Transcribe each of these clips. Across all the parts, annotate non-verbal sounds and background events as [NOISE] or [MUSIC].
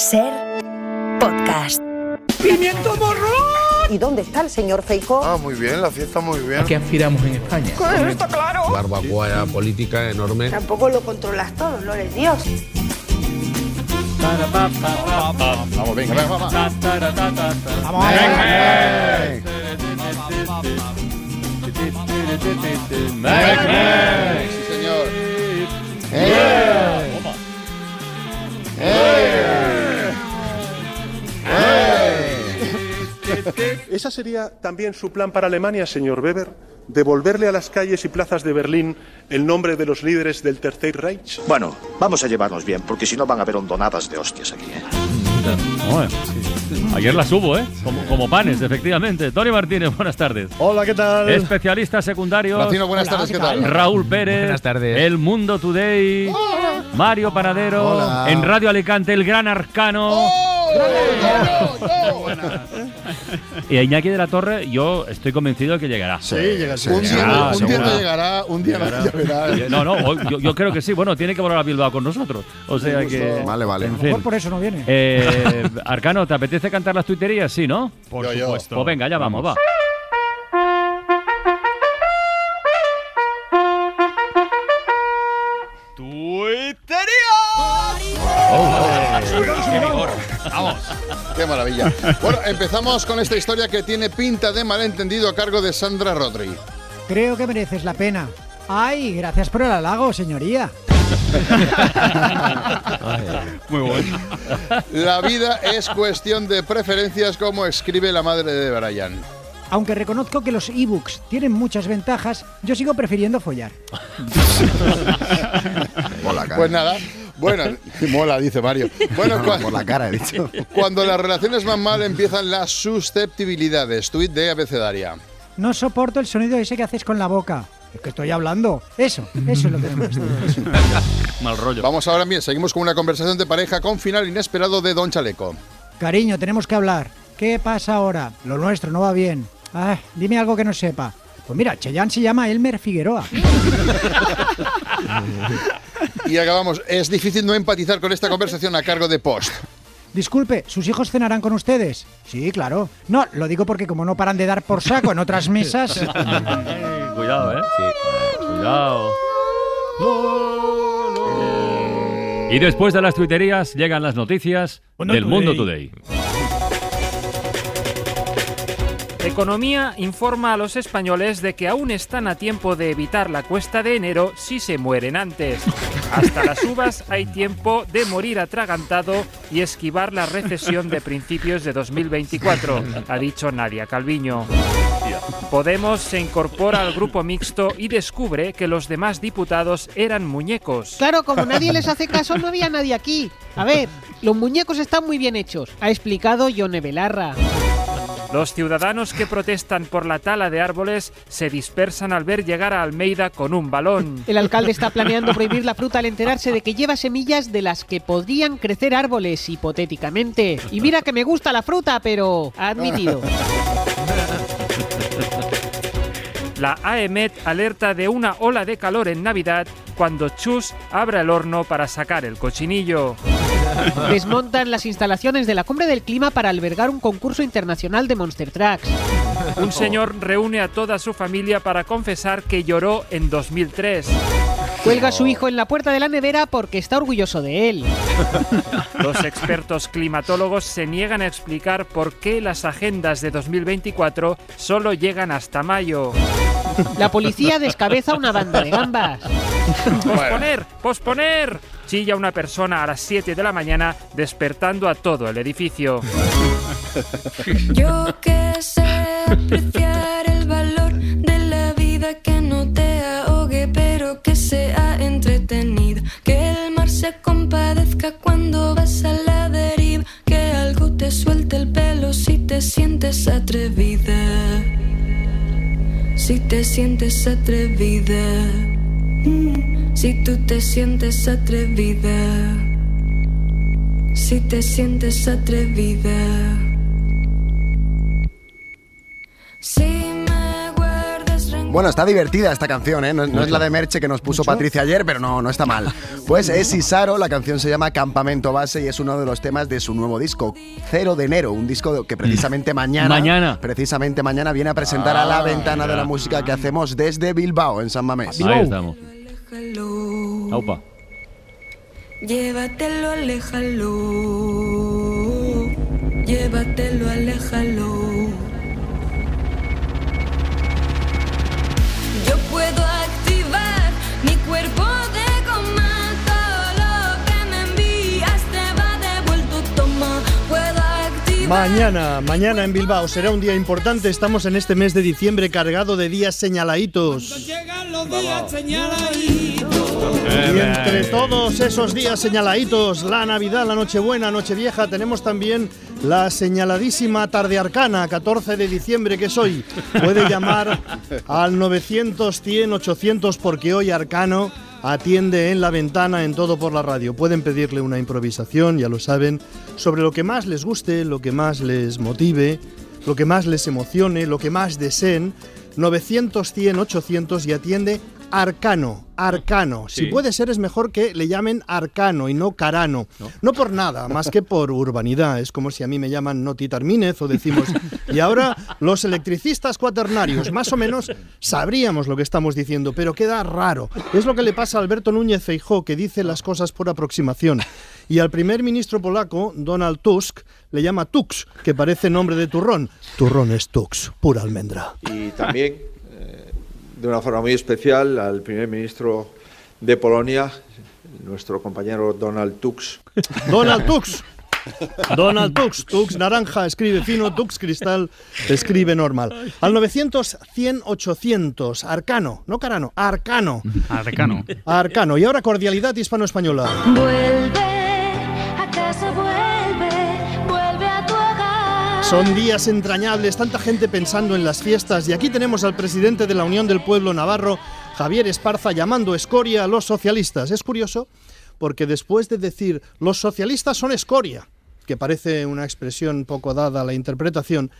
Ser podcast. ¡Pimiento morro! ¿Y dónde está el señor Feijó? Ah, muy bien, la fiesta muy bien. ¿A qué aspiramos en España? está claro. barbacoa política enorme. Tampoco lo controlas todo, no eres Dios. Vamos, venga, venga, vamos. Vamos a ver. Sí, señor. ¡Eh! ¡Eh! ¿Esa sería también su plan para Alemania, señor Weber? ¿Devolverle a las calles y plazas de Berlín el nombre de los líderes del Tercer Reich? Bueno, vamos a llevarnos bien, porque si no van a haber hondonadas de hostias aquí. ¿eh? Ayer las hubo, ¿eh? Como, como panes, efectivamente. Tony Martínez, buenas tardes. Hola, ¿qué tal? Especialista secundario. Latino, buenas tardes, ¿qué tal? Raúl Pérez. Buenas tardes. El Mundo Today. Mario Panadero. Hola. En Radio Alicante, el gran arcano. Y a Iñaki de la Torre, yo estoy convencido de que llegará. Sí, llega Un día, Ah, un día no llegará, un día no llegará. No, no, yo, yo creo que sí. Bueno, tiene que volar a Bilbao con nosotros. O sea que. Vale, vale. En fin. por eso no viene. Eh, Arcano, ¿te apetece cantar las tuiterías? Sí, ¿no? Por Yo, yo. supuesto. Pues venga, ya vamos, va. Qué maravilla. Bueno, empezamos con esta historia que tiene pinta de malentendido a cargo de Sandra Rodri. Creo que mereces la pena. Ay, gracias por el halago, señoría. [LAUGHS] Muy bueno. La vida es cuestión de preferencias, como escribe la madre de Brian. Aunque reconozco que los ebooks tienen muchas ventajas, yo sigo prefiriendo follar. [LAUGHS] Pues nada. Bueno, [LAUGHS] mola, dice Mario. [LAUGHS] Bueno, cua- Por la cara, he dicho. [LAUGHS] cuando las relaciones van mal empiezan las susceptibilidades. Tweet de abecedaria. No soporto el sonido ese que haces con la boca. Es que estoy hablando. Eso, eso es lo que. Mal rollo. Vamos ahora bien, seguimos con una conversación de pareja con final inesperado de Don Chaleco. Cariño, tenemos que hablar. ¿Qué pasa ahora? Lo nuestro no va bien. Ah, dime algo que no sepa. Pues mira, Cheyenne se llama Elmer Figueroa. Y acabamos. Es difícil no empatizar con esta conversación a cargo de Post. Disculpe, ¿sus hijos cenarán con ustedes? Sí, claro. No, lo digo porque como no paran de dar por saco en otras mesas... [LAUGHS] Cuidado, ¿eh? Cuidado. Y después de las tuiterías llegan las noticias Mundo del Today. Mundo Today. Economía informa a los españoles de que aún están a tiempo de evitar la cuesta de enero si se mueren antes. Hasta las uvas hay tiempo de morir atragantado y esquivar la recesión de principios de 2024, ha dicho Nadia Calviño. Podemos se incorpora al grupo mixto y descubre que los demás diputados eran muñecos. Claro, como nadie les hace caso, no había nadie aquí. A ver, los muñecos están muy bien hechos, ha explicado Yone Belarra. Los ciudadanos que protestan por la tala de árboles se dispersan al ver llegar a Almeida con un balón. El alcalde está planeando prohibir la fruta al enterarse de que lleva semillas de las que podrían crecer árboles, hipotéticamente. Y mira que me gusta la fruta, pero... ha admitido. [LAUGHS] La AEMET alerta de una ola de calor en Navidad cuando Chus abra el horno para sacar el cochinillo. Desmontan las instalaciones de la Cumbre del Clima para albergar un concurso internacional de Monster Trucks. Un señor reúne a toda su familia para confesar que lloró en 2003. Cuelga a su hijo en la puerta de la nevera porque está orgulloso de él. [LAUGHS] Los expertos climatólogos se niegan a explicar por qué las agendas de 2024 solo llegan hasta mayo. La policía descabeza una banda de gambas. ¡Posponer! ¡Posponer! Chilla una persona a las 7 de la mañana despertando a todo el edificio. Yo que sé apreciar el valor de la vida que sea entretenido. Que el mar se compadezca cuando vas a la deriva. Que algo te suelte el pelo si te sientes atrevida. Si te sientes atrevida. Mm, Si tú te sientes atrevida. Si te sientes atrevida. Si. Bueno, está divertida esta canción, ¿eh? No, no es la de Merche que nos puso Patricia ayer, pero no, no está mal. [LAUGHS] Pues es Isaro, la canción se llama Campamento Base y es uno de los temas de su nuevo disco, Cero de enero, un disco que precisamente mañana, Mañana. precisamente mañana viene a presentar a la Ah, ventana de la música que hacemos desde Bilbao, en San Mamés. Ahí estamos. Aupa. Llévatelo, aléjalo. Llévatelo, aléjalo. Mañana, mañana en Bilbao será un día importante. Estamos en este mes de diciembre cargado de días señaladitos. Y entre todos esos días señaladitos, la Navidad, la Nochebuena, Nochevieja, tenemos también la señaladísima tarde arcana, 14 de diciembre, que es hoy. Puede llamar [LAUGHS] al 900 100 800 porque hoy Arcano atiende en la ventana en todo por la radio. Pueden pedirle una improvisación, ya lo saben, sobre lo que más les guste, lo que más les motive, lo que más les emocione, lo que más deseen. 900 100 800 y atiende Arcano, Arcano. Si Sí. puede ser es mejor que le llamen Arcano y no Carano. No. por nada, más que por urbanidad. Es como si a mí me llaman Noti Tarmínez o decimos... Y ahora los electricistas cuaternarios, más o menos sabríamos lo que estamos diciendo, pero queda raro. Es lo que le pasa a Alberto Núñez Feijó, que dice las cosas por aproximación. Y al primer ministro polaco, Donald Tusk, le llama Tux, que parece nombre de turrón. Turrón es Tux, pura almendra. y también de una forma muy especial al primer ministro de Polonia, nuestro compañero Donald Tusk. [LAUGHS] Donald Tux. Donald Tux, Tux naranja, escribe fino, Tux cristal, escribe normal. Al 900, 100, 800, Arcano, no Carano, Arcano. Arcano. Arcano. Y ahora cordialidad hispano-española. Vuelve, Son días entrañables, tanta gente pensando en las fiestas y aquí tenemos al presidente de la Unión del Pueblo Navarro, Javier Esparza, llamando escoria a los socialistas. Es curioso porque después de decir los socialistas son escoria, que parece una expresión poco dada a la interpretación,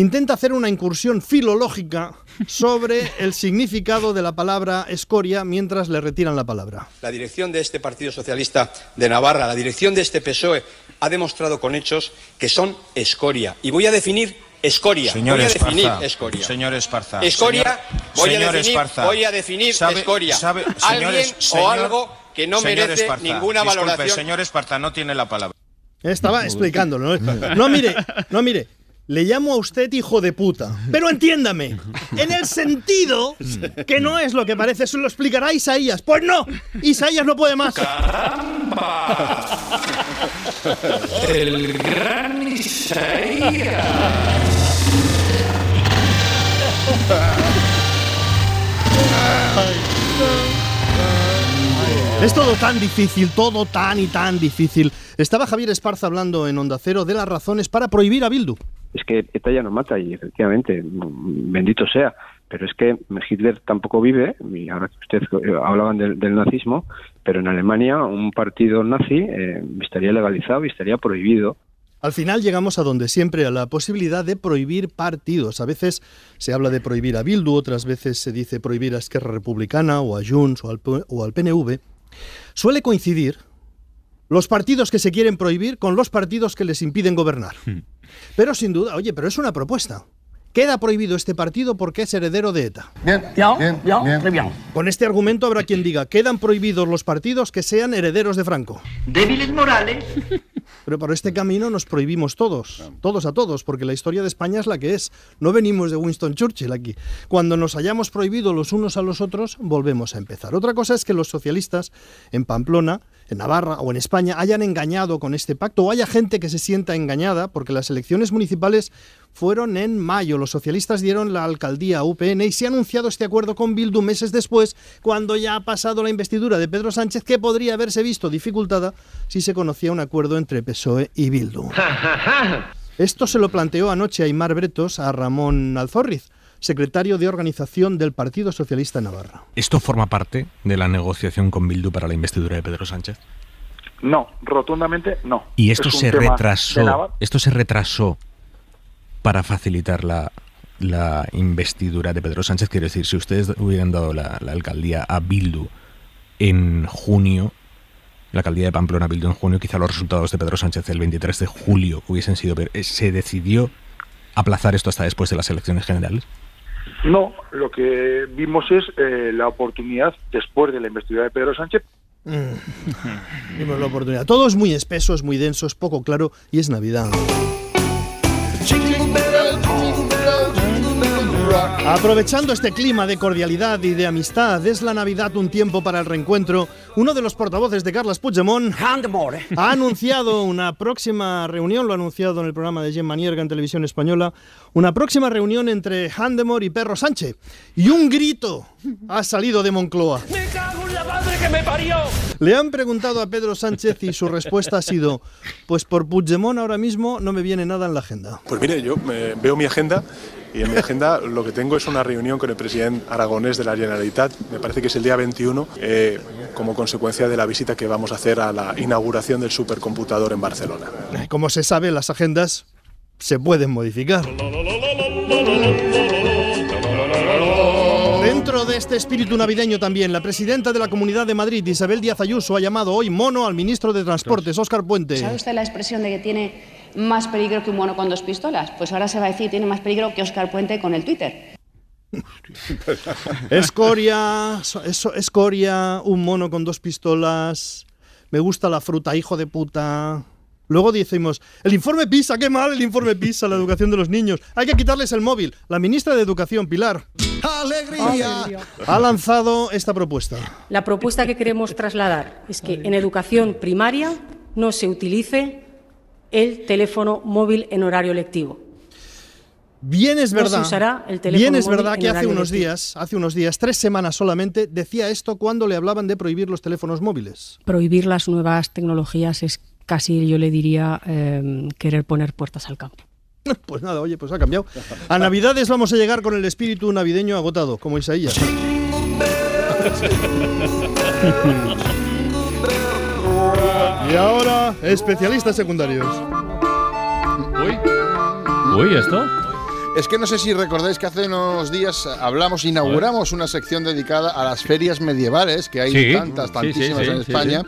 intenta hacer una incursión filológica sobre el significado de la palabra escoria mientras le retiran la palabra. La dirección de este Partido Socialista de Navarra, la dirección de este PSOE, ha demostrado con hechos que son escoria. Y voy a definir escoria. Señor voy a definir Esparza, escoria. Señor Esparza. Escoria, señor- voy, señor a definir, Esparza, voy a definir sabe- escoria. sabe- Alguien señores- o señor- algo que no merece Esparza, ninguna disculpe, valoración. Señor Esparza, no tiene la palabra. Estaba explicándolo. ¿no? No, mire, no, mire. Le llamo a usted hijo de puta. Pero entiéndame, en el sentido que no es lo que parece, eso lo explicará Isaías. Pues no, Isaías no puede más. El gran Isaías. Es todo tan difícil, todo tan y tan difícil. Estaba Javier Esparza hablando en Onda Cero de las razones para prohibir a Bildu. es que ETA ya no mata y efectivamente, bendito sea, pero es que Hitler tampoco vive, y ahora que ustedes eh, hablaban del, del nazismo, pero en Alemania un partido nazi eh, estaría legalizado y estaría prohibido. Al final llegamos a donde siempre, a la posibilidad de prohibir partidos. A veces se habla de prohibir a Bildu, otras veces se dice prohibir a Esquerra Republicana o a Junts o al, o al PNV. Suele coincidir los partidos que se quieren prohibir con los partidos que les impiden gobernar. Pero sin duda, oye, pero es una propuesta. Queda prohibido este partido porque es heredero de ETA. Bien, bien, bien. Con este argumento habrá quien diga, quedan prohibidos los partidos que sean herederos de Franco. Débiles morales. Pero por este camino nos prohibimos todos, todos a todos, porque la historia de España es la que es. No venimos de Winston Churchill aquí. Cuando nos hayamos prohibido los unos a los otros, volvemos a empezar. Otra cosa es que los socialistas en Pamplona, en Navarra o en España hayan engañado con este pacto o haya gente que se sienta engañada porque las elecciones municipales fueron en mayo. Los socialistas dieron la alcaldía a UPN y se ha anunciado este acuerdo con Bildu meses después, cuando ya ha pasado la investidura de Pedro Sánchez, que podría haberse visto dificultada si se conocía un acuerdo entre PSOE y Bildu. [LAUGHS] Esto se lo planteó anoche Aymar Bretos a Ramón Alzorriz, secretario de organización del Partido Socialista de Navarra. ¿Esto forma parte de la negociación con Bildu para la investidura de Pedro Sánchez? No, rotundamente no. Y esto Es se retrasó. Esto se retrasó para facilitar la, la investidura de Pedro Sánchez. Quiero decir, si ustedes hubieran dado la, la alcaldía a Bildu en junio, la alcaldía de Pamplona a Bildu en junio, quizá los resultados de Pedro Sánchez el 23 de julio hubiesen sido... Eh, ¿Se decidió aplazar esto hasta después de las elecciones generales? No, lo que vimos es eh, la oportunidad después de la investidura de Pedro Sánchez. [LAUGHS] Vimos la oportunidad. Todo es muy espeso, es muy denso, es poco claro y es Navidad. Aprovechando este clima de cordialidad y de amistad, es la Navidad un tiempo para el reencuentro. Uno de los portavoces de Carles Puigdemont ha anunciado una próxima reunión, lo ha anunciado en el programa de Gemma Nierga en Televisión Española, una próxima reunión entre Handemore y Perro Sánchez. Y un grito ha salido de Moncloa. ¡Me cago en la madre que me parió! Le han preguntado a Pedro Sánchez y su respuesta ha sido, pues por Puigdemont ahora mismo no me viene nada en la agenda. Pues mire, yo me- veo mi agenda y en mi agenda lo que tengo es una reunión con el presidente aragonés de la Generalitat, me parece que es el día 21, eh, como consecuencia de la visita que vamos a hacer a la inauguración del supercomputador en Barcelona. Como se sabe, las agendas se pueden modificar. Dentro de este espíritu navideño también, la presidenta de la Comunidad de Madrid, Isabel Díaz Ayuso, ha llamado hoy mono al ministro de Transportes, Óscar Puente. ¿Sabe usted la expresión de que tiene más peligro que un mono con dos pistolas? Pues ahora se va a decir tiene más peligro que Oscar Puente con el Twitter. [LAUGHS] Escoria, so- eso- escoria, un mono con dos pistolas, me gusta la fruta, hijo de puta. Luego decimos, el informe PISA, qué mal el informe PISA, la educación de los niños. Hay que quitarles el móvil. La ministra de Educación, Pilar, Alegría. ha lanzado esta propuesta. La propuesta que queremos trasladar es que en educación primaria no se utilice el teléfono móvil en horario lectivo. Bien es No se verdad. usará el teléfono bien es móvil verdad que hace unos lectivo. días, hace unos días, tres semanas solamente, decía esto cuando le hablaban de prohibir los teléfonos móviles. Prohibir las nuevas tecnologías es casi, yo le diría, eh, querer poner puertas al campo. [LAUGHS] Pues nada, oye, pues ha cambiado. A Navidades vamos a llegar con el espíritu navideño agotado, como Isaías. Y ahora, especialistas secundarios. Uy. Uy, ¿esto? Es que no sé si recordáis que hace unos días hablamos, inauguramos una sección dedicada a las ferias medievales, que hay Sí, tantas, tantísimas sí, sí, en sí, España.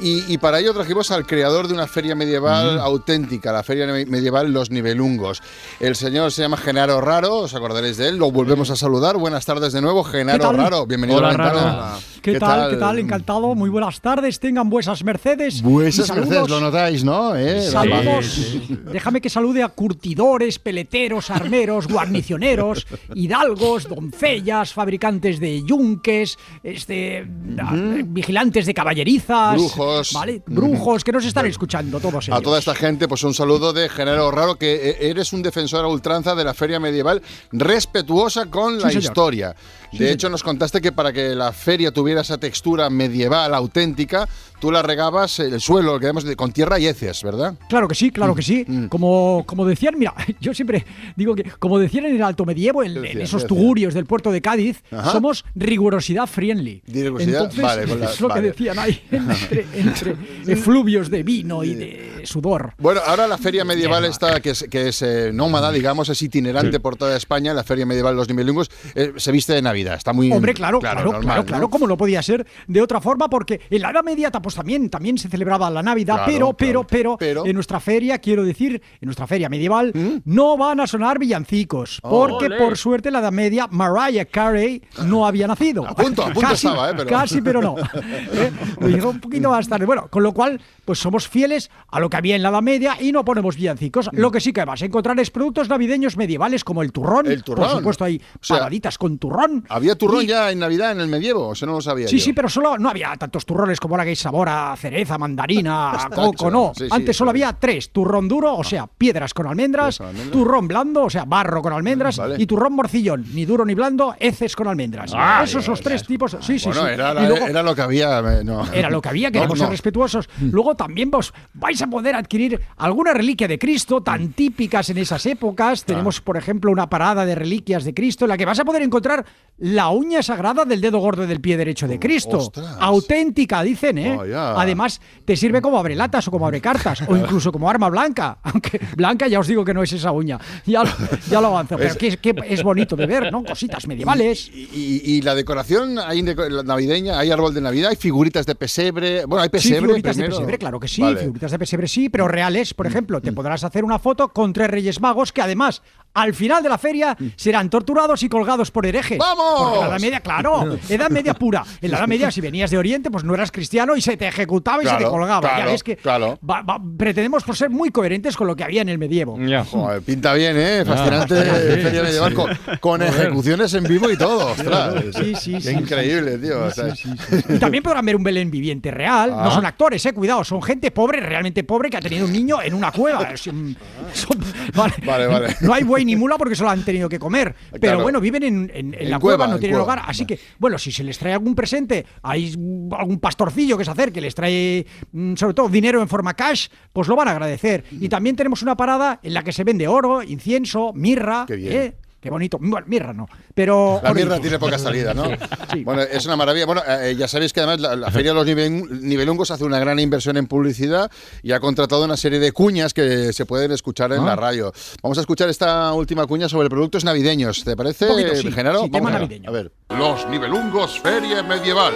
Y, y para ello trajimos al creador de una feria medieval Mm. auténtica, la feria me- medieval Los Nivelungos. El señor se llama Genaro Raro, os acordaréis de él, lo volvemos a saludar. Buenas tardes de nuevo, Genaro? Raro, bienvenido Hola, a la ventana. Raro. ¿Qué, tal? ¿Qué tal? Encantado. Muy buenas tardes. Tengan vuesas mercedes. Saludos- mercedes, lo notáis, ¿no? ¿Eh? Saludos. Déjame que salude a curtidores, peleteros, armeros, guarnicioneros, hidalgos, doncellas, fabricantes de yunques, este, a- vigilantes de caballerizas, Brujos. ¿vale? Brujos que nos están escuchando todos ellos. A toda esta gente, pues un saludo de Genaro Raro, que eh, eres un defensor a ultranza de la feria medieval, respetuosa con la señor. historia. Sí, de hecho, nos contaste que para que la feria tuviera esa textura medieval auténtica, tú la regabas el suelo, lo que de- con tierra y heces, ¿verdad? Claro que sí, claro que sí. Mm. Como, como decían, mira, [LAUGHS] yo siempre digo que, como decían en el Alto Medievo, en, ¿Qué en esos tugurios del puerto de Cádiz, Ajá. somos rigurosidad friendly. Rigurosidad, Entonces, vale, con [LAUGHS] la- es lo vale. que decían ahí, [LAUGHS] entre, entre efluvios de vino y de sudor. Bueno, ahora la feria medieval esta, que es, que es eh, nómada, digamos, es itinerante por toda España, la feria medieval Los Nivelungos, eh, se viste de Navidad, está muy... Hombre, claro, claro, claro, normal, claro, ¿no? como no podía ser de otra forma, porque en la Edad Media pues también, también se celebraba la Navidad, Claro, pero, claro. pero, pero, en nuestra feria, quiero decir, en nuestra feria medieval, no van a sonar villancicos, porque Ole. por suerte en la Edad Media Mariah Carey no había nacido. A punto, a punto estaba, ¿eh? Pero- Casi, pero no. [LAUGHS] ¿Eh? Lo llegó un poquito más tarde. Bueno, con lo cual, pues somos fieles a lo que había en la Edad Media y no ponemos villancicos. Lo que sí que vas a encontrar es productos navideños medievales como el turrón. El turrón. Por supuesto, hay O sea, con turrón. ¿Había turrón Y- ya en Navidad, en el medievo? Eso no lo sabía Sí, yo. sí, pero solo no había tantos turrones como ahora que hay sabor a cereza, mandarina, [LAUGHS] a coco, no. Sí, sí, Antes solo había tres: turrón duro, o sea, piedras con almendras, turrón blando, o sea, barro con almendras, Vale. y turrón morcillón, ni duro ni blando, heces con almendras. Ah, Esos los tres tipos. Sí, sí, Bueno, sí. era, la- luego- era lo que había. eh, no. era lo que había, queremos No, ser respetuosos. Luego también vos vais a poder adquirir alguna reliquia de Cristo tan típicas en esas épocas. Tenemos, por ejemplo, una parada de reliquias de Cristo en la que vas a poder encontrar la uña sagrada del dedo gordo del pie derecho de Cristo. ostras. Auténtica, dicen, ¿eh? Vaya. Además, te sirve como abrelatas o como abrecartas o incluso como arma blanca. Aunque blanca ya os digo que no es esa uña. Ya lo, ya lo avanzo. Pero Es- que, que es bonito de ver, ¿no? Cositas medievales. Y, y- y la decoración hay navideña, hay árbol de Navidad, hay figuritas de pesebre. Bueno, hay Sí, pesebre figuritas primero. de pesebre, claro que sí, Vale. Mm. figuritas de pesebre sí, pero reales. Por ejemplo, te podrás hacer una foto con tres reyes magos que además, al final de la feria, serán torturados y colgados por herejes. Mm. ¡Vamos! Porque en la Edad Media, claro, Edad Media pura. En la Edad Media, si venías de Oriente, pues no eras cristiano y se te ejecutaba y se te Claro, colgaba. ya claro, ves que claro. va- va- pretendemos por ser muy coherentes con lo que había en el medievo. Joder, pinta bien, ¿eh? Fascinante [LAUGHS] Ah, feria sí, medieval sí. con, ejecuciones en vivo y todo. Ostras. Sí, sí, Qué sí, increíble, tío. o sea, Y también podrán ver un Belén viviente real. Ah. No son actores, eh, cuidado, son gente pobre, realmente pobre, que ha tenido un niño en una cueva. Son- vale. [LAUGHS] Vale, vale. No hay buey ni mula porque solo han tenido que comer. Pero Claro. bueno, viven en, en- en En la cueva, no en tienen cueva. hogar. Así que, bueno, si se les trae algún presente, hay algún pastorcillo que se acerque, les trae mm, sobre todo dinero en forma cash, pues lo van a agradecer. Y también tenemos una parada en la que se vende oro, incienso, mirra. Qué bien. ¿eh? Qué bonito. Bueno, mirra no. Pero. La mirra tiene poca salida, ¿no? Bueno, es una maravilla. Bueno, eh, ya sabéis que además la, la Feria de los Nivel- Nivelungos hace una gran inversión en publicidad y ha contratado una serie de cuñas que se pueden escuchar en Ah. la radio. Vamos a escuchar esta última cuña sobre productos navideños. ¿Te parece, Un poquito, sí. Genaro? Sí, tema Vamos a- navideño. A ver. Los Nivelungos Feria Medieval.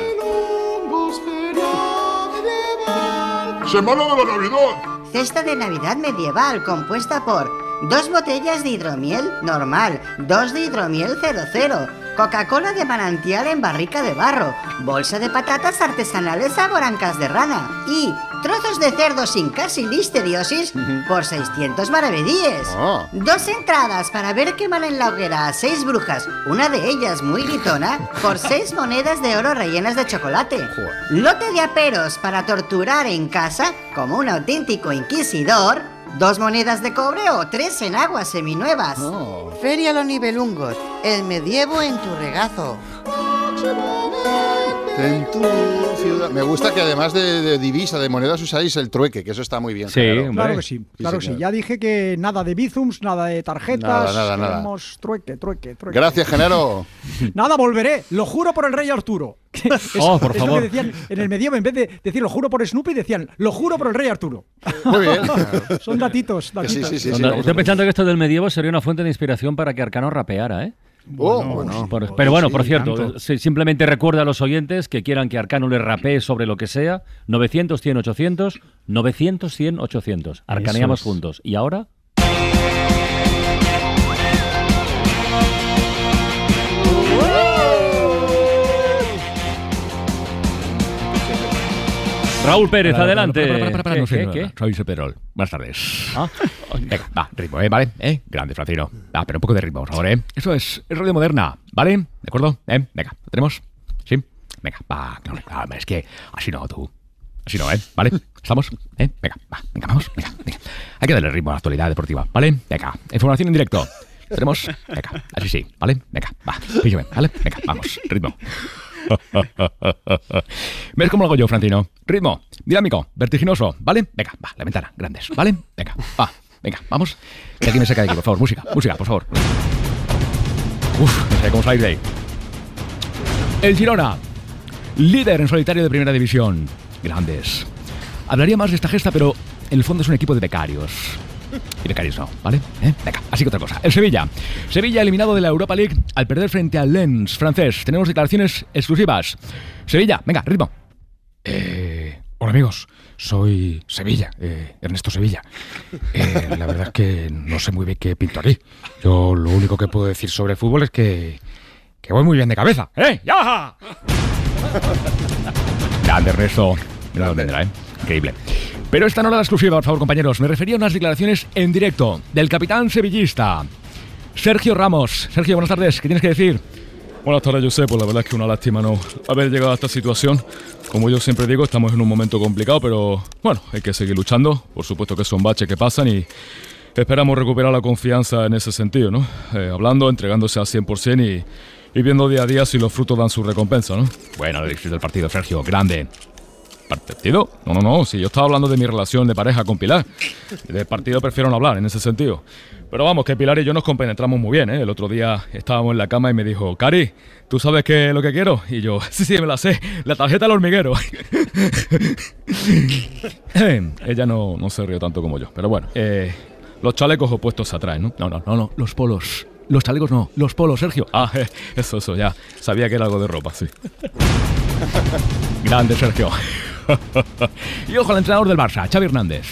Semana de la Navidad. Cesta de Navidad medieval compuesta por dos botellas de hidromiel normal, dos de hidromiel 00, Coca-Cola de manantial en barrica de barro, bolsa de patatas artesanales saborancas de rana y trozos de cerdo sin casi listeriosis por 600 maravedíes. Ah. Dos entradas para ver quemar en la hoguera a seis brujas, una de ellas muy gritona, por [LAUGHS] seis monedas de oro rellenas de chocolate. Lote de aperos para torturar en casa, como un auténtico inquisidor. Dos monedas de cobre o tres en aguas seminuevas. Feria Los Nivelungos, el medievo en tu regazo. En tu ciudad. Me gusta que además de, de divisa, de monedas, usáis el trueque, que eso está muy bien. Genaro. Claro que sí, claro que sí. Ya dije que nada de bizums, nada de tarjetas. Nada, nada, nada. queremos trueque, trueque, trueque. Gracias, Genaro. [LAUGHS] Nada, volveré. Lo juro por el rey Arturo. [LAUGHS] Es- Oh, por es lo favor. que decían en el medievo, en vez de decir lo juro por Snoopy, decían lo juro por el rey Arturo. Muy bien. [LAUGHS] Son datitos, datitos. Estoy pensando que esto del medievo sería una fuente de inspiración para que Arcano rapeara, ¿eh? Oh, bueno. Por- pero bueno, Sí, por cierto, tanto. simplemente recuerda a los oyentes que quieran que Arcano les rapee sobre lo que sea. 900, 100, 800, 900, 100, 800. Arcaneamos es. juntos. ¿Y ahora? Raúl Pérez, Para, adelante. para, para, para, para, ¿Qué, no sé, qué, qué? Soy Seperol. Buenas tardes. Ah. Venga, va, ritmo, ¿eh? ¿Vale? ¿Eh? Grande, Francino. Ah, pero un poco de ritmo, por favor, ¿eh? Eso es, es radio moderna, ¿vale? ¿De acuerdo? ¿Eh? Venga, ¿lo tenemos? ¿Sí? Venga, va, no, es que así no, tú. Así no, ¿eh? ¿Vale? ¿Estamos? ¿Eh? Venga, va, venga, vamos, venga, venga. Hay que darle ritmo a la actualidad deportiva, ¿vale? Venga, información en directo. ¿Lo tenemos? Venga, así sí, ¿vale? Venga, va, píllame, ¿vale? Venga, vamos, ritmo. [LAUGHS] ¿Ves cómo lo hago yo, Francino? Ritmo, dinámico, vertiginoso, ¿vale? Venga, va, la ventana, grandes, ¿vale? Venga, va, venga, vamos. Que aquí me saca de aquí, por favor, música, música, por favor. Uf, no sé cómo salir de ahí. El Girona, líder en solitario de primera división. Grandes. Hablaría más de esta gesta, pero en el fondo es un equipo de becarios. Y becarios no, ¿vale? ¿Eh? Venga, así que otra cosa. El Sevilla. Sevilla eliminado de la Europa League al perder frente al Lens francés. Tenemos declaraciones exclusivas. Sevilla, venga, ritmo. Eh, hola amigos, soy Sevilla, eh, Ernesto Sevilla. Eh, la verdad es que no sé muy bien qué pinto aquí. Yo lo único que puedo decir sobre el fútbol es que, que voy muy bien de cabeza. ¡Eh! ¡Ya! Grande, Ernesto. Mira dónde entra, ¿eh? Increíble. Pero esta no era la exclusiva, por favor, compañeros. Me refería a unas declaraciones en directo del capitán sevillista, Sergio Ramos. Sergio, buenas tardes. ¿Qué tienes que decir? Buenas tardes, José. Pues la verdad es que una lástima no haber llegado a esta situación. Como yo siempre digo, estamos en un momento complicado, pero bueno, hay que seguir luchando. Por supuesto que son baches que pasan y esperamos recuperar la confianza en ese sentido, ¿no? Eh, hablando, entregándose al 100% y, y viendo día a día si los frutos dan su recompensa, ¿no? Bueno, el del partido, Sergio, grande. ¿Partido? No, no, no. Si yo estaba hablando de mi relación de pareja con Pilar. De partido prefiero no hablar en ese sentido. Pero vamos, que Pilar y yo nos compenetramos muy bien, ¿eh? El otro día estábamos en la cama y me dijo, Cari, ¿tú sabes qué es lo que quiero? Y yo, sí, [LAUGHS] sí, me la sé. La tarjeta del hormiguero. [LAUGHS] Ella no, no se rió tanto como yo. Pero bueno, eh, los chalecos opuestos se atraen, ¿no? No, no, no, no. Los polos. Los chalecos no. Los polos, Sergio. Ah, eh, eso, eso, ya. Sabía que era algo de ropa, sí. [LAUGHS] Grande, Sergio. [LAUGHS] y ojo al entrenador del Barça, Xavi Hernández.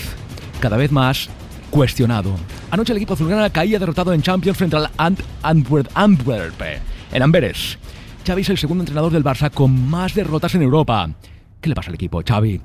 Cada vez más cuestionado. Anoche el equipo azulgrana caía derrotado en Champions frente al Ant Antwerp, Antwerp en Amberes. Xavi es el segundo entrenador del Barça con más derrotas en Europa. ¿Qué le pasa al equipo, Xavi?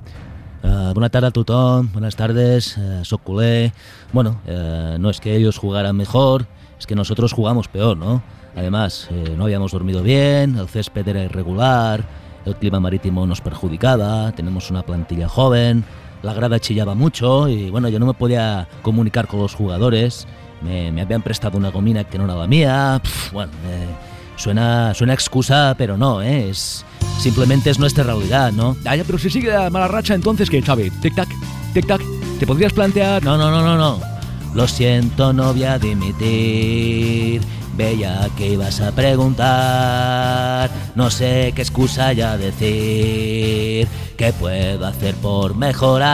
Uh, buenas tardes a tothom, buenas tardes, uh. Bueno, uh, no es que ellos jugaran mejor, es que nosotros jugamos peor, ¿no? Además, eh, no habíamos dormido bien, el césped era irregular, el clima marítimo nos perjudicaba, tenemos una plantilla joven, la grada chillaba mucho y bueno, yo no me podía comunicar con los jugadores, me, me habían prestado una gomina que no era la mía, Pff, bueno, eh, suena, suena excusa, pero no, ¿eh? es, simplemente es nuestra realidad, ¿no? Ah, ya, pero si sigue la mala racha, entonces ¿qué, Xavi? Tic-tac, tic-tac. ¿Te podrías plantear...? No, no, no, no, no. Lo siento, no voy a dimitir. Veía que ibas a preguntar. No sé qué excusa ya decir. ¿Qué puedo hacer por mejorar?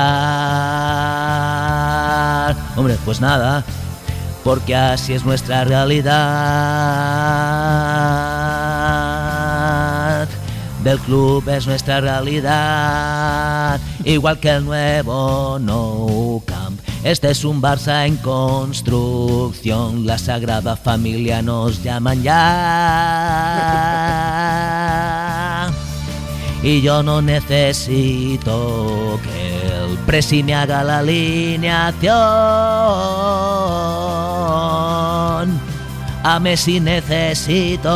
Hombre, pues nada. Porque así es nuestra realidad. Del club es nuestra realidad. Igual que el nuevo No. Este es un Barça en construcción. La Sagrada Familia nos llaman ya. Y yo no necesito que el presi me haga la alineación. A Messi necesito.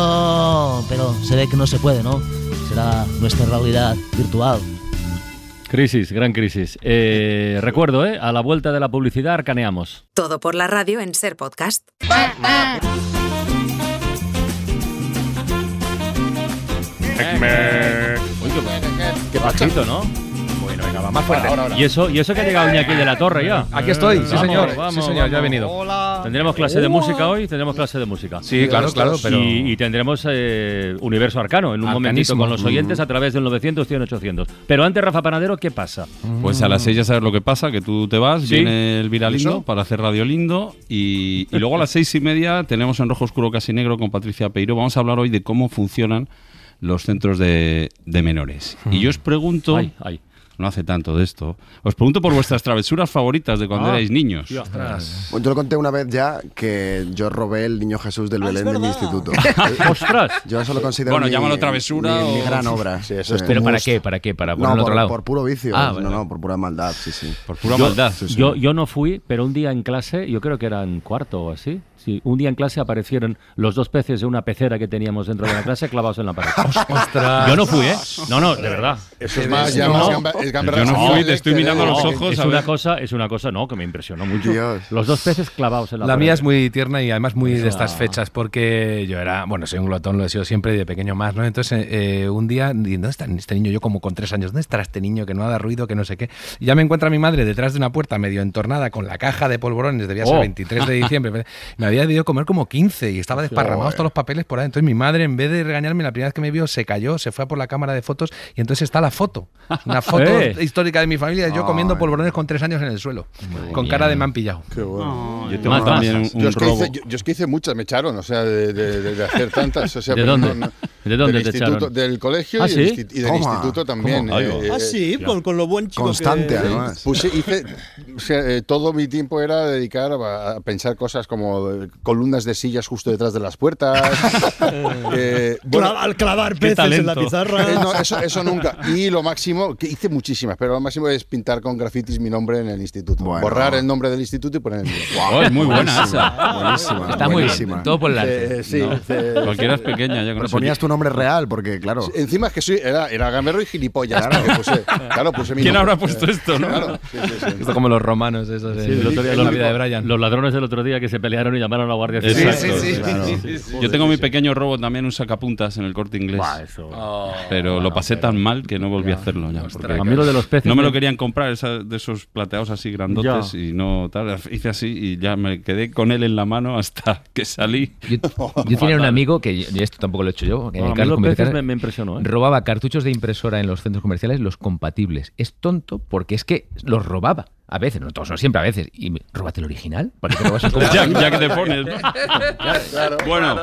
Pero se ve que no se puede, ¿no? Será nuestra realidad virtual. Crisis, gran crisis. Eh, recuerdo, ¿eh? A la vuelta de la publicidad arcaneamos. Todo por la radio en Ser Podcast. Uy, qué, qué pachito, ¿no? Bueno, venga, va más fuerte. Y eso, y eso que ha llegado Iñaki de la Torre ya. Aquí estoy, sí, Vamos, señor. vamos, sí, señor, ya he venido. Tendremos clase de música hoy, tendremos clase de música. Sí, claro, claro, pero- Y, y tendremos eh, Universo Arcano en un momentito con los oyentes Mm. a través del 900 100 800. Pero antes, Rafa Panadero, ¿qué pasa? Pues a las 6 ya sabes lo que pasa, que tú te vas, ¿Sí? viene el Viralindo para hacer Radio Lindo y, y luego a las seis y media tenemos en Rojo Oscuro Casi Negro con Patricia Peiro. Vamos a hablar hoy de cómo funcionan los centros de, de menores. Y yo os pregunto, Ay, ay. No hace tanto de esto, os pregunto por vuestras travesuras favoritas de cuando Ah. erais niños. Bueno, yo lo conté una vez ya que yo robé el niño Jesús del Belén de mi instituto. [LAUGHS] ¡Ostras! Yo eso lo considero Bueno, mi, llámalo travesura mi, mi o- gran obra. Sí, eso es Sí. ¿Pero para qué? ¿Para qué? ¿Para No, ponerlo al por, otro lado? por puro vicio. Ah, no, no, por pura maldad, sí, sí. Por pura yo, maldad. Yo, yo no fui, pero un día en clase, yo creo que era en cuarto o así. Sí, un día en clase aparecieron los dos peces de una pecera que teníamos dentro de la clase clavados en la pared. [LAUGHS] Ostras. Yo no fui, ¿eh? No, no, de verdad. Eso es más, Sí, ya no. más gamberra Yo no fui, te estoy mirando a los ojos. Es a una cosa, es una cosa, no, que me impresionó mucho. Dios. Los dos peces clavados en la, La pared. mía es muy tierna y además muy de estas fechas porque yo era, bueno, soy un glotón, lo he sido siempre y de pequeño más, ¿no? Entonces, eh, un día, ¿dónde está este niño? Yo como con tres años, ¿dónde estará este niño que no haga ruido, que no sé qué? Y ya me encuentra mi madre detrás de una puerta medio entornada con la caja de polvorones, debía ser Oh. 23 de diciembre. [LAUGHS] me había debido comer como 15 y estaba desparramados todos los papeles por ahí. Entonces mi madre, en vez de regañarme, la primera vez que me vio, se cayó, se fue a por la cámara de fotos y entonces está la foto. Una [LAUGHS] foto Eh. histórica de mi familia, yo comiendo polvorones con tres años en el suelo, con cara de me han pillado. Qué bueno. Yo tengo Más, también más. un, Yo es, que robo. hice, yo, yo es que hice muchas, me echaron, o sea, de, de- de- de hacer tantas. O sea, ¿De pero dónde? no- no- ¿De dónde del te instituto- echaron? Del colegio ¿Ah, y, del sí? y del Toma. instituto también. Eh, Ah, sí, con, con lo buen chico Constante, que... además. Puse, hice, o sea, eh, todo mi tiempo era dedicar a, a pensar cosas como eh, columnas de sillas justo detrás de las puertas. [LAUGHS] eh, bueno, Cla- al clavar peces en la pizarra. eh, no, eso, eso nunca. Y lo máximo, que hice muchísimas, pero lo máximo es pintar con grafitis mi nombre en el instituto. Bueno. Borrar el nombre del instituto y poner el mío. Oh, es muy buena esa. Buenísima. Está muy buenísima. bien, todo por el arte. Eh, sí, No, eh, Cualquiera es pequeña ya con ¿Pero eso. ponías tu nombre real, porque claro. Encima es que sí, era, era gamberro y gilipollas. Claro. que puse- claro, puse mi ¿Quién nombre. habrá puesto esto, no? Claro, sí, sí, sí. Esto como los romanos, esos el otro día en la los- vida de Brian. Los ladrones del otro día que se pelearon y llamaron a la Guardia Civil. Yo tengo mi pequeño robo también, un sacapuntas en el corte inglés. Eso. pero lo pasé tan mal que no volví a hacerlo ya. porque A mí lo de los peces No me lo querían comprar, esa- de esos plateados así grandotes y no tal. Hice así y ya me quedé con él en la mano hasta que salí. Yo, yo tenía un amigo que, y esto tampoco lo he hecho yo, que No, a mí Carlos dice, me- me impresionó, ¿eh? robaba cartuchos de impresora en los centros comerciales, los compatibles. Es tonto porque es que los robaba. A veces, no todos, no siempre, a veces. Y róbate el original. ¿Para qué te robas el [LAUGHS] Ya, que te pones, [LAUGHS] ¿no? bueno,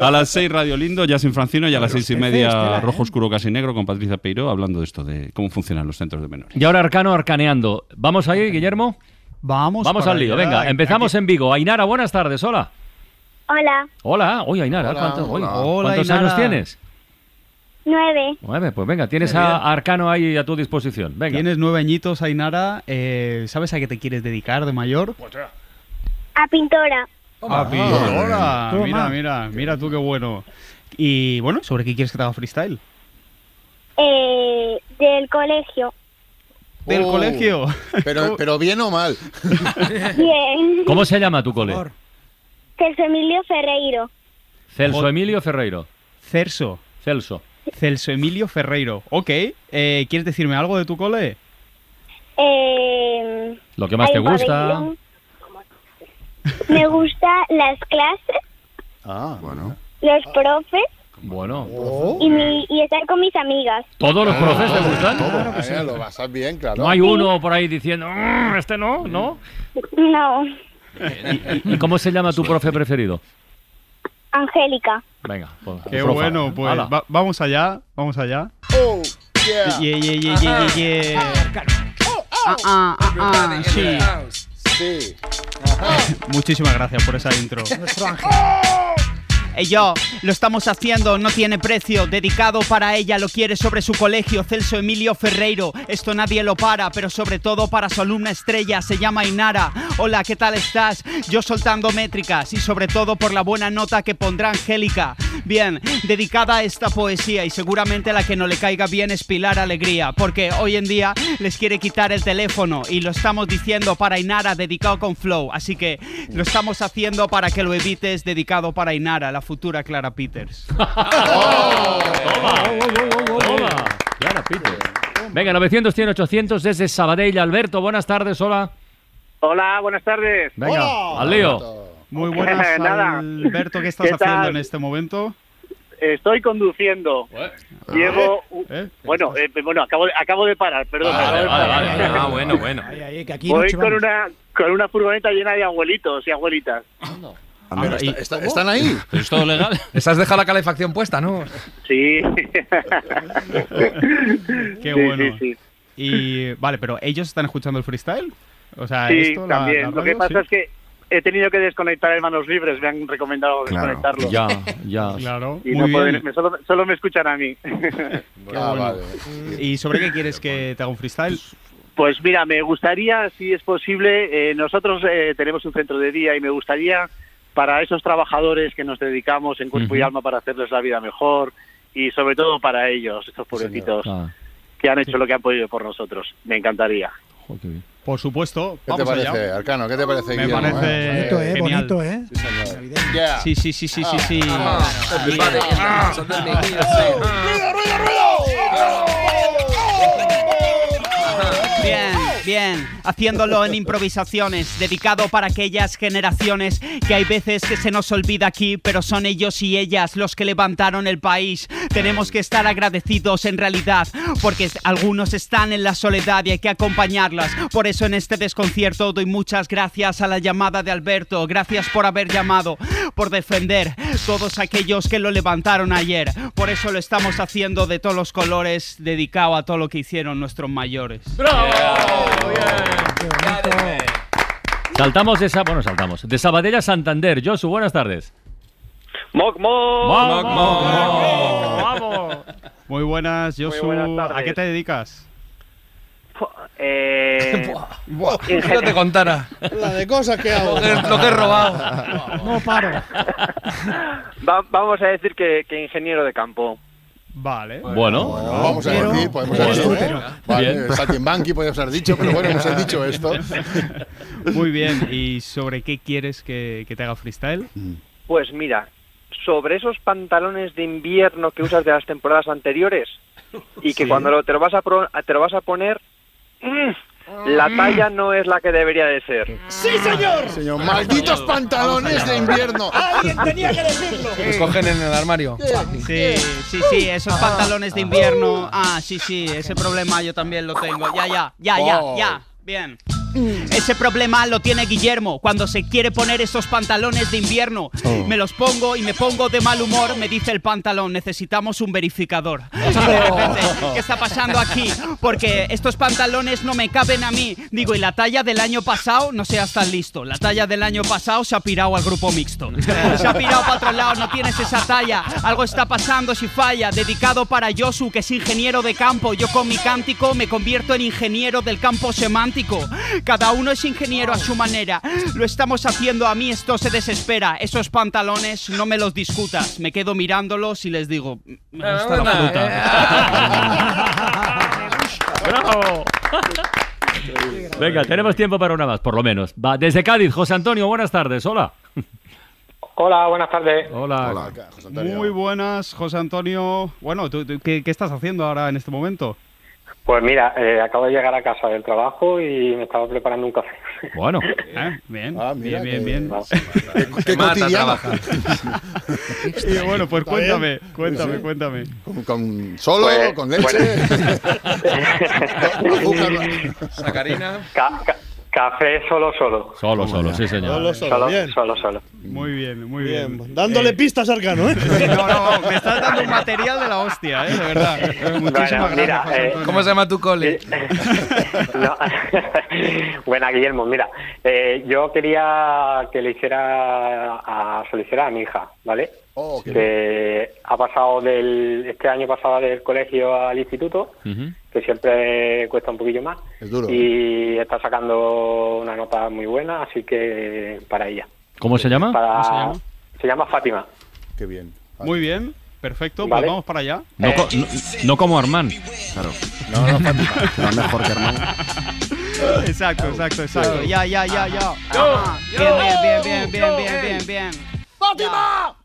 a las 6 Radio Lindo, ya sin Francino, y a las seis y media Rojo Oscuro Casi Negro con Patricia Peiro hablando de esto, de cómo funcionan los centros de menores. Y ahora Arcano arcaneando. ¿Vamos ahí, Guillermo? Vamos. Vamos al lío, allá. venga. Empezamos en Vigo. Ainara, buenas tardes, hola. Hola, Hola, oye Ainara, Hola, ¿cuánto- oye, hola. ¿cuántos años tienes? nueve. Nueve, pues venga, tienes a Arcano ahí a tu disposición. Venga. Tienes nueve añitos, Ainara. Eh, ¿Sabes a qué te quieres dedicar de mayor? A pintora. A pintora. Toma. Mira, mira, mira tú qué bueno. Y bueno, ¿sobre qué quieres que te haga freestyle? Eh, del colegio. ¿Del Oh, colegio? Pero, [LAUGHS] pero bien o mal. [LAUGHS] Bien. ¿Cómo se llama tu cole? Celso Emilio Ferreiro. Celso Emilio Ferreiro. Cerso. Celso. Celso Emilio Ferreiro. Ok. Eh, ¿Quieres decirme algo de tu cole? Eh, Lo que más te gusta. pabellón. Me gustan las clases, Ah, bueno. los profes Bueno. y, mi, y estar con mis amigas. ¿Todos los profes te gustan? Ah, Lo basas bien, claro. No hay uno por ahí diciendo, "Mm, este no, ¿no? No, [LAUGHS] ¿Y cómo se llama tu profe preferido? Angélica. Venga, pues, Qué profa. bueno, pues va- vamos allá, vamos allá. Oh, yeah. Yeah, yeah, yeah, yeah, yeah, yeah. Ah, ah, ah, ah, sí. Sí. [LAUGHS] Muchísimas gracias por esa intro. Nuestro ángel. Yo, lo estamos haciendo, no tiene precio. Dedicado para ella, lo quiere sobre su colegio. Celso Emilio Ferreiro. Esto nadie lo para, pero sobre todo para su alumna estrella. Se llama Inara. Hola, ¿qué tal estás? Yo soltando métricas y sobre todo por la buena nota que pondrá Angélica. Bien, dedicada a esta poesía y seguramente la que no le caiga bien es Pilar Alegría, porque hoy en día les quiere quitar el teléfono y lo estamos diciendo para Inara, dedicado con Flow. Así que lo estamos haciendo para que lo evites, dedicado para Inara, la futura Clara Peters. [LAUGHS] Toma. Clara Peter. Venga, 900, 100, 800 desde Sabadell. Alberto, buenas tardes, hola. Hola, buenas tardes. Venga, al lío. Muy buenas, [LAUGHS] Nada. Alberto. ¿Qué estás ¿Qué haciendo en este momento? Estoy conduciendo. Llevo. ¿Eh? Bueno, eh, bueno, acabo de, acabo de parar, perdón. acabo de parar. Ah, bueno, bueno. Ay, ay, que aquí Voy noche con una, con una furgoneta llena de abuelitos y abuelitas. Pero está- está- ¿Están ahí? [LAUGHS] ¿Es todo legal? Les has dejado la calefacción puesta, ¿no? Sí. [LAUGHS] Qué Sí, bueno. sí, sí. Y vale, pero ellos están escuchando el freestyle. O sea, Sí, esto, la- también. la Lo que radio, pasa sí. es que he tenido que desconectar en manos libres. Me han recomendado desconectarlo. Ya, ya. [LAUGHS] Claro, Y muy no bien. pueden- me- solo, solo me escuchan a mí. [LAUGHS] Ah, bueno. vale. ¿Y sobre qué quieres que te haga un freestyle? Pues mira, me gustaría, si es posible, eh, nosotros eh, tenemos un centro de día y me gustaría para esos trabajadores que nos dedicamos en cuerpo y alma para hacerles la vida mejor y sobre todo para ellos, estos pobrecitos Ah, que han hecho lo que han podido por nosotros. Me encantaría. joder, qué bien. Por supuesto, ¿Qué te parece, allá. Arcano? ¿Qué te parece, Me Guillermo? parece Bonito, eh, genial. bonito, eh. Sí. Yeah. Sí, sí, sí, sí, sí, sí. Bien, bien, haciéndolo en improvisaciones, dedicado para aquellas generaciones que hay veces que se nos olvida aquí, pero son ellos y ellas los que levantaron el país. Tenemos que estar agradecidos en realidad, porque algunos están en la soledad y hay que acompañarlas. Por eso en este desconcierto doy muchas gracias a la llamada de Alberto, gracias por haber llamado, por defender todos aquellos que lo levantaron ayer. Por eso lo estamos haciendo de todos los colores, dedicado a todo lo que hicieron nuestros mayores. Saltamos de esa, bueno, saltamos. De Sabadell a Santander. Josu, buenas tardes. ¡Moc, moc! ¡Vamos! ¡Vamos! Muy buenas, Josu. buenas tardes. ¿A qué te dedicas? Eh, [LAUGHS] Si no te contara. La de cosas que hago. Lo que, lo que he robado. [LAUGHS] No paro. va- vamos a decir que, que ingeniero de campo. Vale. Bueno. Vamos a Pero- decir, podemos decir, tú, ¿eh? Vale. Saltimbanqui podemos haber dicho, pero bueno, hemos dicho [LAUGHS] esto. Muy bien. ¿Y sobre qué quieres que, que te haga freestyle? Pues mira, sobre esos pantalones de invierno que usas de las temporadas anteriores y que Sí. cuando lo- te, lo vas a pro- te lo vas a poner, mm, la talla no es la que debería de ser. ¡Sí, señor! Señor, malditos pantalones de invierno. [LAUGHS] Alguien tenía que decirlo. Te cogen en el armario. Sí, sí, sí, esos pantalones de invierno. Ah, sí, sí, ese problema yo también lo tengo. Ya, ya, ya, ya, Oh. ya. Bien. Ese problema lo tiene Guillermo cuando se quiere poner esos pantalones de invierno. Oh. Me los pongo y me pongo de mal humor. Me dice el pantalón, necesitamos un verificador. Y de repente, ¿qué está pasando aquí? Porque estos pantalones no me caben a mí. Digo, ¿y la talla del año pasado? No seas tan listo. La talla del año pasado se ha pirado al grupo mixto. [LAUGHS] Se ha pirado para otro lado, no tienes esa talla. Algo está pasando si falla. Dedicado para Josu, que es ingeniero de campo. Yo con mi cántico me convierto en ingeniero del campo semántico. Cada uno es ingeniero a su manera. Lo estamos haciendo, a mí esto se desespera. Esos pantalones no me los discutas. Me quedo mirándolos y les digo, me gusta la fruta. ¡Bravo! Venga, tenemos tiempo para una más, por lo menos. Va, desde Cádiz, José Antonio, buenas tardes. Hola. Hola, buenas tardes. Hola. Muy buenas, José Antonio. Bueno, ¿tú, tú qué, qué estás haciendo ahora en este momento? Pues mira, eh, acabo de llegar a casa del trabajo y me estaba preparando un café. Bueno. Eh, [LAUGHS] bien, mira bien, bien, bien. [LAUGHS] Qué mata trabajar. [LAUGHS] Y bueno, pues cuéntame, cuéntame, Sí. cuéntame. Con, con solo, Pues, con leche. Sacarina. Ca- ca- café solo, solo. Solo, solo, sí, señor. Solo, solo, Solo, bien. solo, solo. Muy bien, muy bien. Bien, dándole pistas al Arcano, ¿eh? [LAUGHS] No, no, me estás dando un material de la hostia, ¿eh? De verdad. Muchísimas Bueno, mira, gracias, eh. ¿Cómo se llama tu cole? [LAUGHS] No. [LAUGHS] Buena, Guillermo. Mira, eh, yo quería que le hiciera a, se lo hiciera a mi hija, ¿vale? Oh, que ha pasado del este año pasaba del colegio al instituto, Ujú. que siempre cuesta un poquillo más, Es duro. y está sacando una nota muy buena, así que para ella. ¿Cómo se llama? Para, ¿Cómo se llama? se llama Fátima. Qué bien. Muy bien, perfecto, pues Vale. vamos para allá. No, co- no, no como Armand. Claro. No, no, Fátima. Pero mejor que hermano. Exacto, exacto, exacto. Ya, ya, ya, ya. Ajá. Bien, bien, bien, bien, bien, bien, bien, bien. ¡Fátima!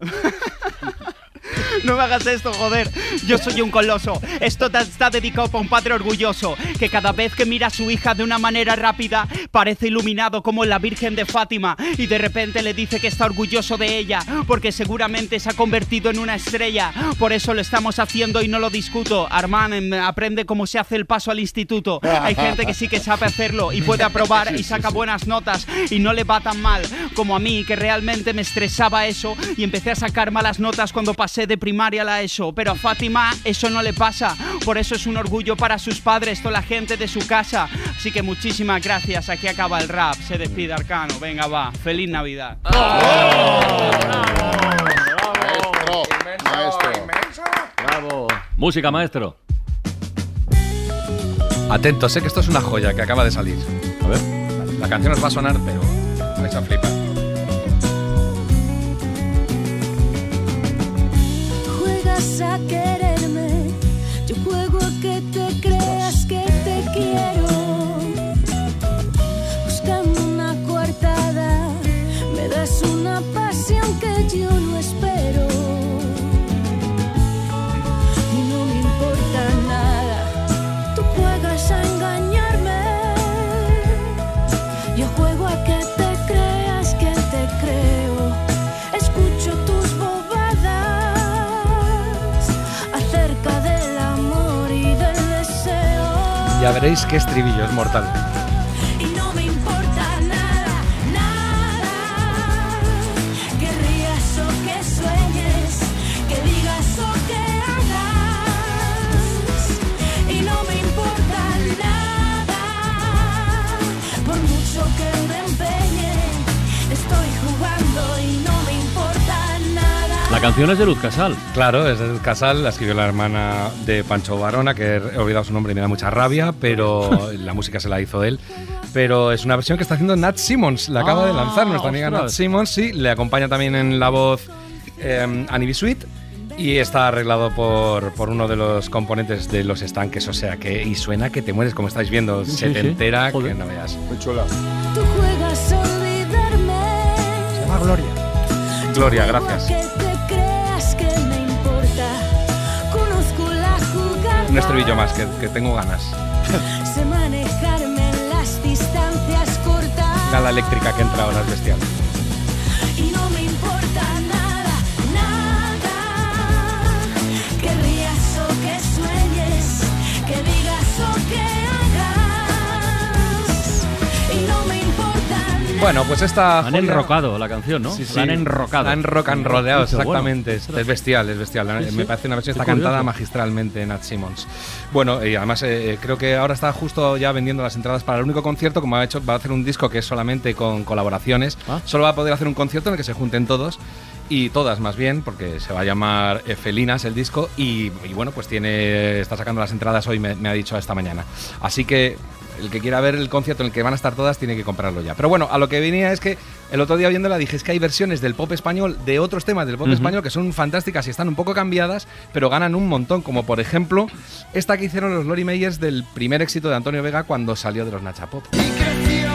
[LAUGHS] No me hagas esto, joder. Yo soy un coloso. Esto está dedicado para un padre orgulloso que cada vez que mira a su hija de una manera rápida parece iluminado como la Virgen de Fátima y de repente le dice que está orgulloso de ella porque seguramente se ha convertido en una estrella. Por eso lo estamos haciendo y no lo discuto. Armand em, aprende cómo se hace el paso al instituto. Hay gente que sí que sabe hacerlo y puede aprobar y saca buenas notas y no le va tan mal como a mí que realmente me estresaba eso y empecé a sacar malas notas cuando pasé de primaria a la ESO. Pero a Fátima eso no le pasa. Por eso es un orgullo para sus padres, toda la gente de su casa. Así que muchísimas gracias. Aquí acaba el rap. Se despide Arcano. Venga, va. Feliz Navidad. Maestro, maestro. Bravo. Música, maestro. Atentos, sé que esto es una joya que acaba de salir. A ver. La canción os va a sonar, pero vais a flipar. Juegas Ya veréis qué estribillo es mortal. Canción es de Luz Casal. Claro, es de Luz Casal, la escribió la hermana de Pancho Varona, que he olvidado su nombre y me da mucha rabia, pero [LAUGHS] la música se la hizo él. Pero es una versión que está haciendo Nat Simmons, la acaba de Ah, lanzar nuestra amiga Nat. Simmons, sí, le acompaña también en la voz eh, Annie B. Sweet. Y está arreglado por, por uno de los componentes de los estanques, o sea que. Y suena que te mueres, como estáis viendo, Sí, se te sí. entera Joder. que no veas. Muy chula. Tú juegas a olvidarme. Se llama Gloria. Gloria, gracias. Un estribillo más, que, que tengo ganas. [LAUGHS] Sé manejarme en las distancias cortas. Gala eléctrica que entra ahora es bestial. Bueno, pues esta. Han joya- enrocado la canción, ¿no? Sí, sí. La han enrocado. La han rock and bueno. exactamente. Es, es bestial, es bestial. Sí. Me parece una versión está cantada magistralmente Nat Simmons. Bueno, y además eh, eh, creo que ahora está justo ya vendiendo las entradas para el único concierto, como ha hecho, va a hacer un disco que es solamente con colaboraciones. Ah. Solo va a poder hacer un concierto en el que se junten todos. Y todas más bien, porque se va a llamar eh, Felinas el disco. Y, y bueno, pues tiene. Está sacando las entradas hoy, me, me ha dicho esta mañana. Así que el que quiera ver el concierto en el que van a estar todas tiene que comprarlo ya. Pero bueno, a lo que venía es que el otro día viéndola dije es que hay versiones del pop español, de otros temas del pop español que son fantásticas y están un poco cambiadas, pero ganan un montón. Como por ejemplo esta que hicieron los Lori Meyers del primer éxito de Antonio Vega cuando salió de los Nacha Pop. Y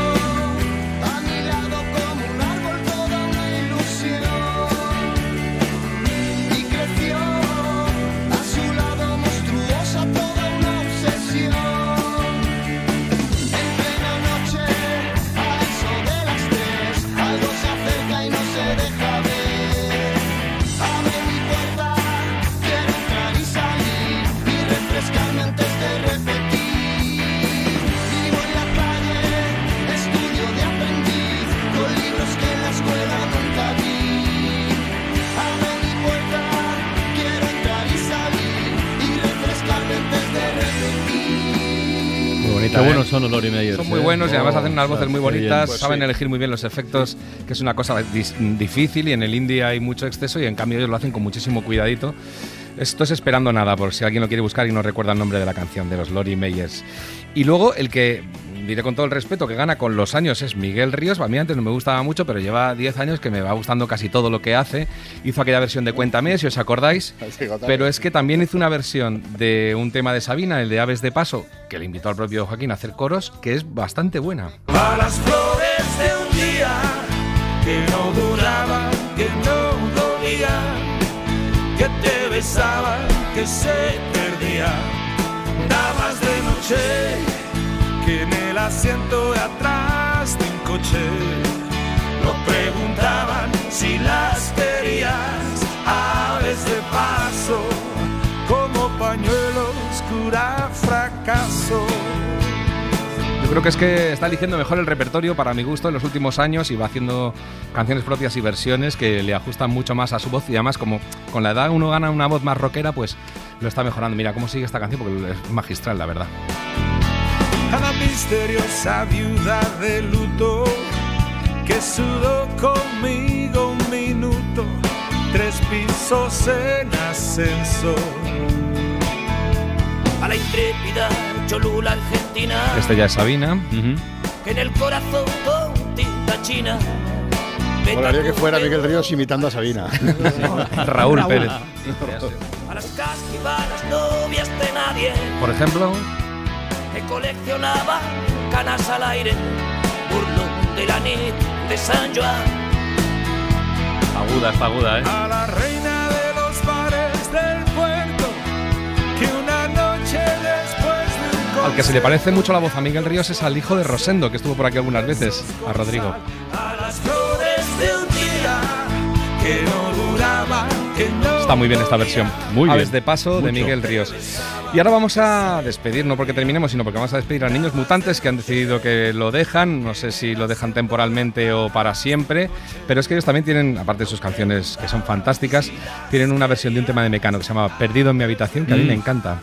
Qué ¿eh? buenos son los Lori Meyers. Son muy ¿eh? buenos y además Oh, hacen unas voces muy bonitas, Pues saben sí. elegir muy bien los efectos, que es una cosa difícil y en el indie hay mucho exceso y en cambio ellos lo hacen con muchísimo cuidadito. Esto es esperando nada, por si alguien lo quiere buscar y no recuerda el nombre de la canción de los Lori Meyers. Y luego el que diré con todo el respeto que gana con los años es Miguel Ríos. A mí antes no me gustaba mucho, pero lleva 10 años que me va gustando casi todo lo que hace. Hizo aquella versión de Cuéntame, si os acordáis. [LAUGHS] Pero es que también hizo una versión de un tema de Sabina, el de Aves de Paso, que le invitó al propio Joaquín a hacer coros, que es bastante buena. A las flores de un día que no duraban, que no dolían, que te besaban, que se perdían. Dabas de noche en el asiento de atrás de un coche preguntaban si las querías. Aves de paso como pañuelos cura fracaso. Yo creo que es que está eligiendo mejor el repertorio para mi gusto en los últimos años y va haciendo canciones propias y versiones que le ajustan mucho más a su voz y además como con la edad uno gana una voz más rockera, pues lo está mejorando. Mira cómo sigue esta canción porque es magistral, la verdad. A la misteriosa viuda de luto que sudó conmigo un minuto, tres pisos en ascenso. A la intrépida Cholula Argentina, Este ya es Sabina. que en el corazón con tinta china. me Molaría que fuera Miguel Ríos imitando a Sabina. [LAUGHS] Raúl Pérez. A las casquivanas novias de nadie Por ejemplo, coleccionaba canas al aire, burlón de la nit de San Joan. Aguda, está aguda, ¿eh? A la reina de los bares del puerto, que una noche después de un al que se le parece mucho la voz a Miguel Ríos es al hijo de Rosendo, que estuvo por aquí algunas veces, a Rodrigo. a las flores de un día que no Está muy bien esta versión. Muy bien. Aves de paso de. Miguel Ríos. Y ahora vamos a despedir, no porque terminemos, sino porque vamos a despedir a niños mutantes que han decidido que lo dejan. No sé si lo dejan temporalmente o para siempre. Pero es que ellos también tienen, aparte de sus canciones que son fantásticas, tienen una versión de un tema de Mecano que se llama Perdido en mi habitación, que a mí Mm. me encanta.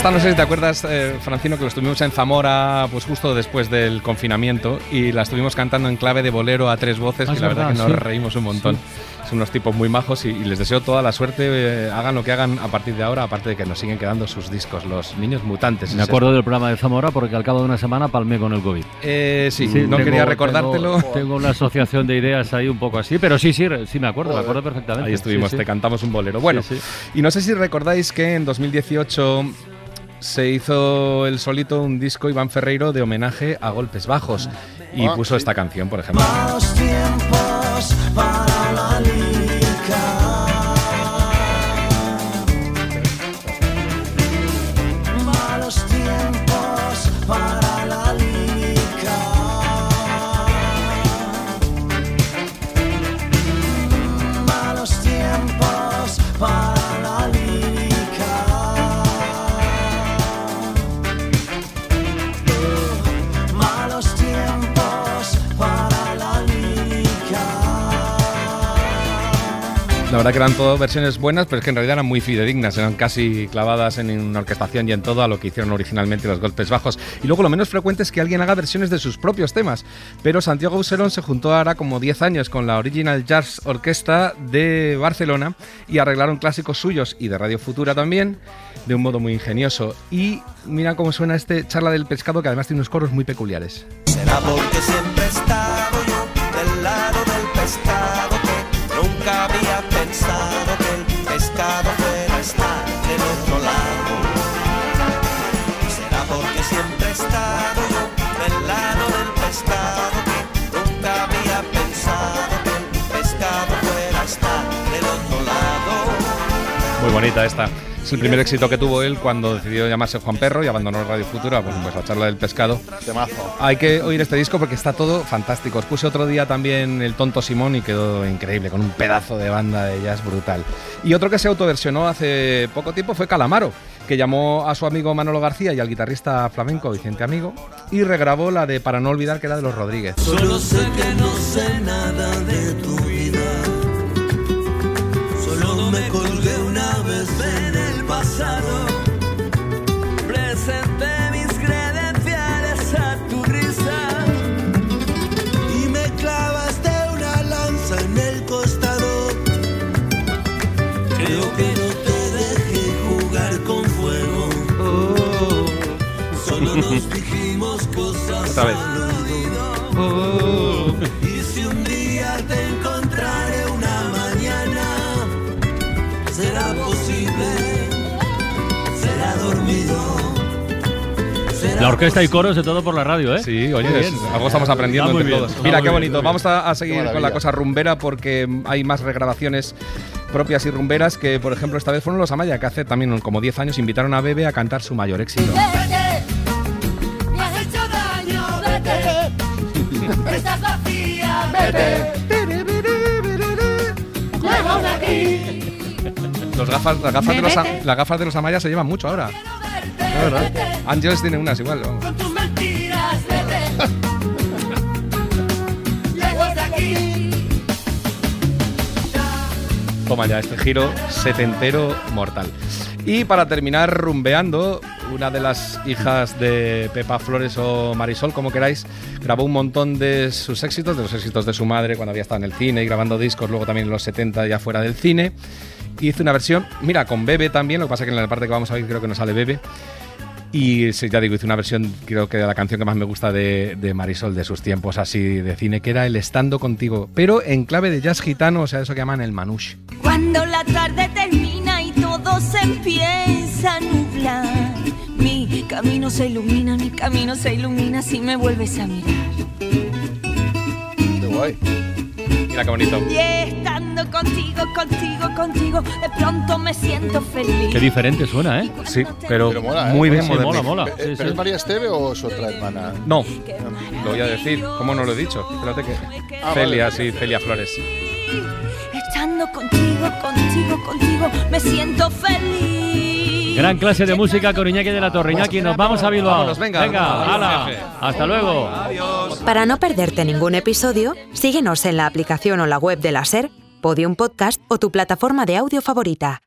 Esta no sé si te acuerdas, eh, Francino, que lo estuvimos en Zamora pues justo después del confinamiento y la estuvimos cantando en clave de bolero a tres voces, Ah, que la verdad, verdad, que nos sí. reímos un montón. Son unos tipos muy majos y, y les deseo toda la suerte, eh, hagan lo que hagan a partir de ahora, aparte de que nos siguen quedando sus discos, los niños mutantes. Me acuerdo del programa de Zamora porque al cabo de una semana palmé con el COVID. Eh, sí, no quería recordártelo. Tengo, tengo una asociación de ideas ahí un poco así, pero sí, sí, sí me acuerdo, me acuerdo perfectamente. Ahí estuvimos, Sí, sí. te cantamos un bolero. Bueno, Sí, sí. y no sé si recordáis que en 2018 se hizo el solito un disco Iván Ferreiro de homenaje a Golpes Bajos y Ah, puso esta canción, por ejemplo. Malos tiempos para la La verdad que eran todas versiones buenas, pero es que en realidad eran muy fidedignas, eran casi clavadas en una orquestación y en todo a lo que hicieron originalmente los golpes bajos. Y luego lo menos frecuente es que alguien haga versiones de sus propios temas. Pero Santiago Auserón se juntó ahora como 10 años con la Original Jazz Orquesta de Barcelona y arreglaron clásicos suyos y de Radio Futura también, de un modo muy ingenioso. Y mira cómo suena este charla del pescado que además tiene unos coros muy peculiares. Será porque siempre he estado yo del lado del pescado que nunca había el pescado fuera a estar del otro lado. Será porque siempre he estado yo del lado del pescado Muy bonita esta. Es el primer éxito que tuvo él cuando decidió llamarse Juan Perro y abandonó Radio Futura, bueno, pues la charla del pescado. Temazo. Hay que oír este disco porque está todo fantástico. Os puse otro día también el Tonto Simón y quedó increíble, con un pedazo de banda de jazz brutal. Y otro que se autoversionó hace poco tiempo fue Calamaro, que llamó a su amigo Manolo García y al guitarrista flamenco Vicente Amigo y regrabó la de Para no olvidar que era de los Rodríguez. Solo sé que no sé nada de tu pasado. La orquesta y coros de todo por la radio, ¿eh? Sí, oye, es- algo estamos aprendiendo Está muy entre bien, todos. está Mira qué bonito. Vamos a, a seguir con la cosa rumbera porque hay más regrabaciones propias y rumberas que, por ejemplo, esta vez fueron los Amaya, que hace también como 10 años invitaron a Bebe a cantar su mayor éxito. Vete, me has hecho daño, vete. [LAUGHS] Estás vacía, vete. Los gafas, las, gafas de los, las gafas de los Amaya se llevan mucho ahora. La verdad. Ángeles tiene unas igual. vamos. Con tus mentiras, vete. [LAUGHS] Lejos de aquí. Toma ya este giro setentero mortal. Y para terminar rumbeando, una de las hijas de Pepa Flores o Marisol, como queráis, grabó un montón de sus éxitos, de los éxitos de su madre cuando había estado en el cine y grabando discos, luego también en los 70 ya fuera del cine. Hizo una versión, mira, con Bebe también, lo que pasa es que en la parte que vamos a oír creo que no sale Bebe. Y ya digo, hice una versión, creo que de la canción que más me gusta de, de Marisol de sus tiempos así de cine, que era El Estando Contigo, pero en clave de jazz gitano, o sea, eso que llaman el manouche. Cuando la tarde termina y todo se empieza a nublar, mi camino se ilumina, mi camino se ilumina si me vuelves a mirar. Qué guay. Mira qué bonito. Y estando contigo, contigo, contigo, de pronto me siento feliz. Qué diferente suena, ¿eh? Sí, pero, mola, ¿eh? muy bien Sí, mola, mola. Eh, Sí, ¿Pero sí. es María Esteve o es otra hermana? No, lo voy a decir. ¿Cómo no lo he dicho? Espérate que. Ah, Celia, vale. sí, Celia Flores. Estando contigo, contigo, contigo, me siento feliz. Gran clase de música con Iñaki de la Torre. Iñaki, nos vamos a Bilbao. Vámonos, venga. Venga, Adiós, hala. jefe. Hasta luego. Para no perderte ningún episodio, síguenos en la aplicación o la web de la SER, Podium Podcast o tu plataforma de audio favorita.